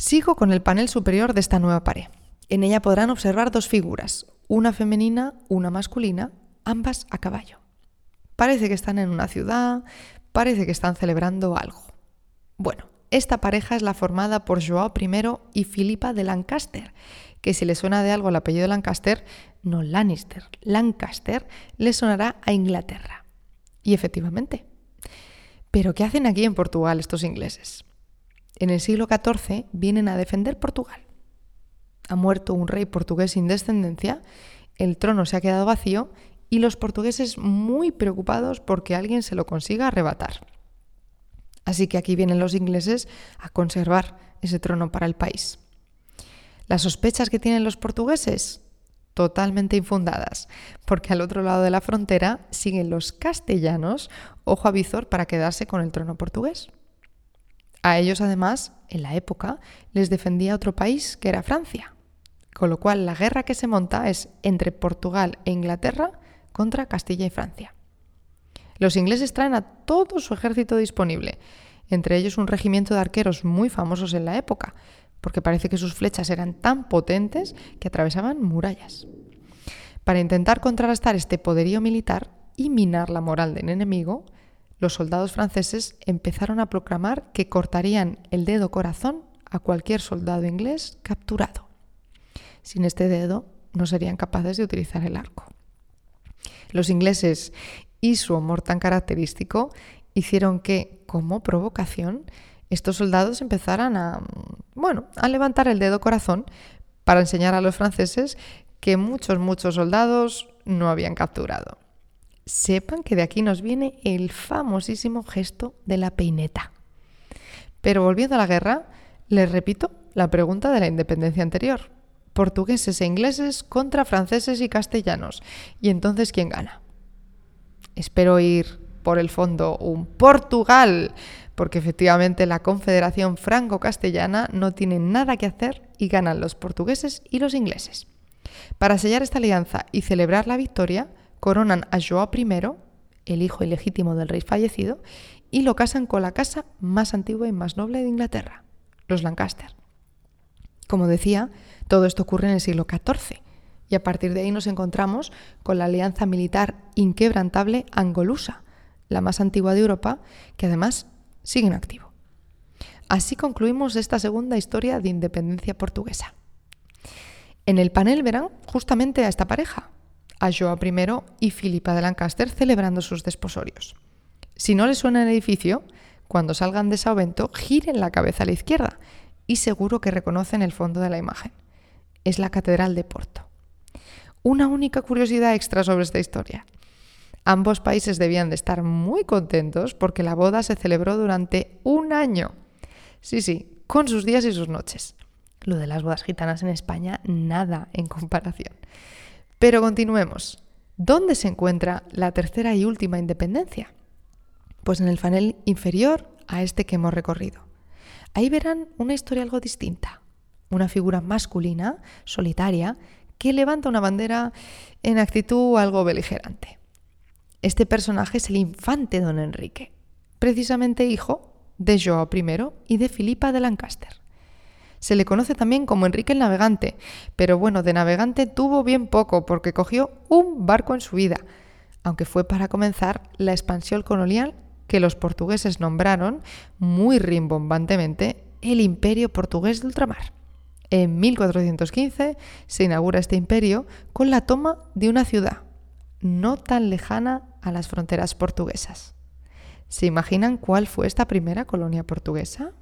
Sigo con el panel superior de esta nueva pared. En ella podrán observar dos figuras, una femenina, una masculina, ambas a caballo. Parece que están en una ciudad, parece que están celebrando algo. Bueno, esta pareja es la formada por Joao I y Filipa de Lancaster, que si le suena de algo el apellido de Lancaster, no Lannister, Lancaster, le sonará a Inglaterra. Y efectivamente. Pero ¿qué hacen aquí en Portugal estos ingleses? En el siglo XIV vienen a defender Portugal. Ha muerto un rey portugués sin descendencia, el trono se ha quedado vacío y los portugueses muy preocupados porque alguien se lo consiga arrebatar. Así que aquí vienen los ingleses a conservar ese trono para el país. Las sospechas que tienen los portugueses, totalmente infundadas, porque al otro lado de la frontera siguen los castellanos, ojo a visor, para quedarse con el trono portugués. A ellos, además, en la época, les defendía otro país, que era Francia. Con lo cual, la guerra que se monta es entre Portugal e Inglaterra contra Castilla y Francia. Los ingleses traen a todo su ejército disponible, entre ellos un regimiento de arqueros muy famosos en la época, porque parece que sus flechas eran tan potentes que atravesaban murallas. Para intentar contrarrestar este poderío militar y minar la moral del enemigo, los soldados franceses empezaron a proclamar que cortarían el dedo corazón a cualquier soldado inglés capturado. Sin este dedo no serían capaces de utilizar el arco. Los ingleses y su humor tan característico hicieron que, como provocación, estos soldados empezaran a, bueno, a levantar el dedo corazón para enseñar a los franceses que muchos, muchos soldados no habían capturado. Sepan que de aquí nos viene el famosísimo gesto de la peineta. Pero volviendo a la guerra, les repito la pregunta de la independencia anterior. Portugueses e ingleses contra franceses y castellanos. ¿Y entonces quién gana? Espero ir por el fondo un Portugal porque efectivamente la Confederación Franco-Castellana no tiene nada que hacer y ganan los portugueses y los ingleses. Para sellar esta alianza y celebrar la victoria, coronan a Joao I, el hijo ilegítimo del rey fallecido, y lo casan con la casa más antigua y más noble de Inglaterra, los Lancaster. Como decía, todo esto ocurre en el siglo XIV, y a partir de ahí nos encontramos con la alianza militar inquebrantable angolusa, la más antigua de Europa, que además sigue en activo. Así concluimos esta segunda historia de independencia portuguesa. En el panel verán justamente a esta pareja, a Joao I y Filipa de Lancaster celebrando sus desposorios. Si no les suena el edificio, cuando salgan de Saovento, giren la cabeza a la izquierda y seguro que reconocen el fondo de la imagen. Es la Catedral de Porto. Una única curiosidad extra sobre esta historia. Ambos países debían de estar muy contentos porque la boda se celebró durante un año. Sí, sí, con sus días y sus noches. Lo de las bodas gitanas en España, nada en comparación. Pero continuemos. ¿Dónde se encuentra la tercera y última independencia? Pues en el panel inferior a este que hemos recorrido. Ahí verán una historia algo distinta. Una figura masculina, solitaria, que levanta una bandera en actitud algo beligerante. Este personaje es el infante don Enrique, precisamente hijo de Joao I y de Filipa de Lancaster. Se le conoce también como Enrique el Navegante, pero bueno, de navegante tuvo bien poco porque cogió un barco en su vida, aunque fue para comenzar la expansión colonial que los portugueses nombraron muy rimbombantemente el Imperio Portugués de Ultramar. En 1415 se inaugura este imperio con la toma de una ciudad, no tan lejana a las fronteras portuguesas. ¿Se imaginan cuál fue esta primera colonia portuguesa?